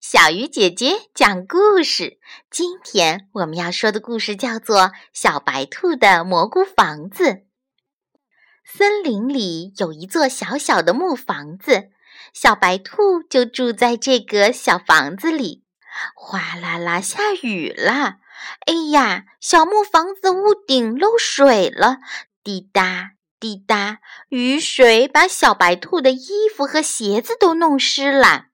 小鱼姐姐讲故事。今天我们要说的故事叫做《小白兔的蘑菇房子》。森林里有一座小小的木房子，小白兔就住在这个小房子里。哗啦啦，下雨了！哎呀，小木房子屋顶漏水了！滴答滴答，雨水把小白兔的衣服和鞋子都弄湿了。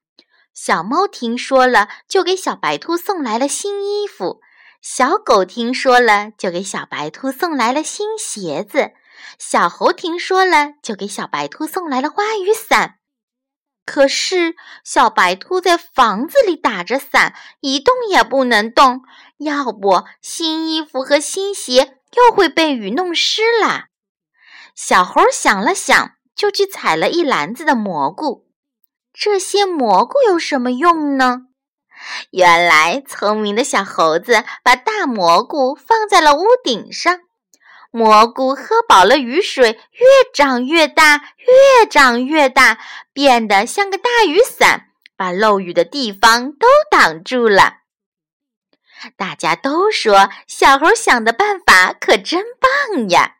小猫听说了，就给小白兔送来了新衣服；小狗听说了，就给小白兔送来了新鞋子；小猴听说了，就给小白兔送来了花雨伞。可是，小白兔在房子里打着伞，一动也不能动，要不新衣服和新鞋又会被雨弄湿了。小猴想了想，就去采了一篮子的蘑菇。这些蘑菇有什么用呢？原来，聪明的小猴子把大蘑菇放在了屋顶上，蘑菇喝饱了雨水，越长越大，越长越大，变得像个大雨伞，把漏雨的地方都挡住了。大家都说，小猴想的办法可真棒呀！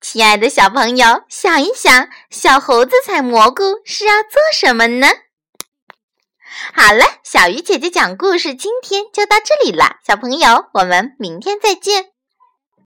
亲爱的小朋友，想一想，小猴子采蘑菇是要做什么呢？好了，小鱼姐姐讲故事，今天就到这里了。小朋友，我们明天再见。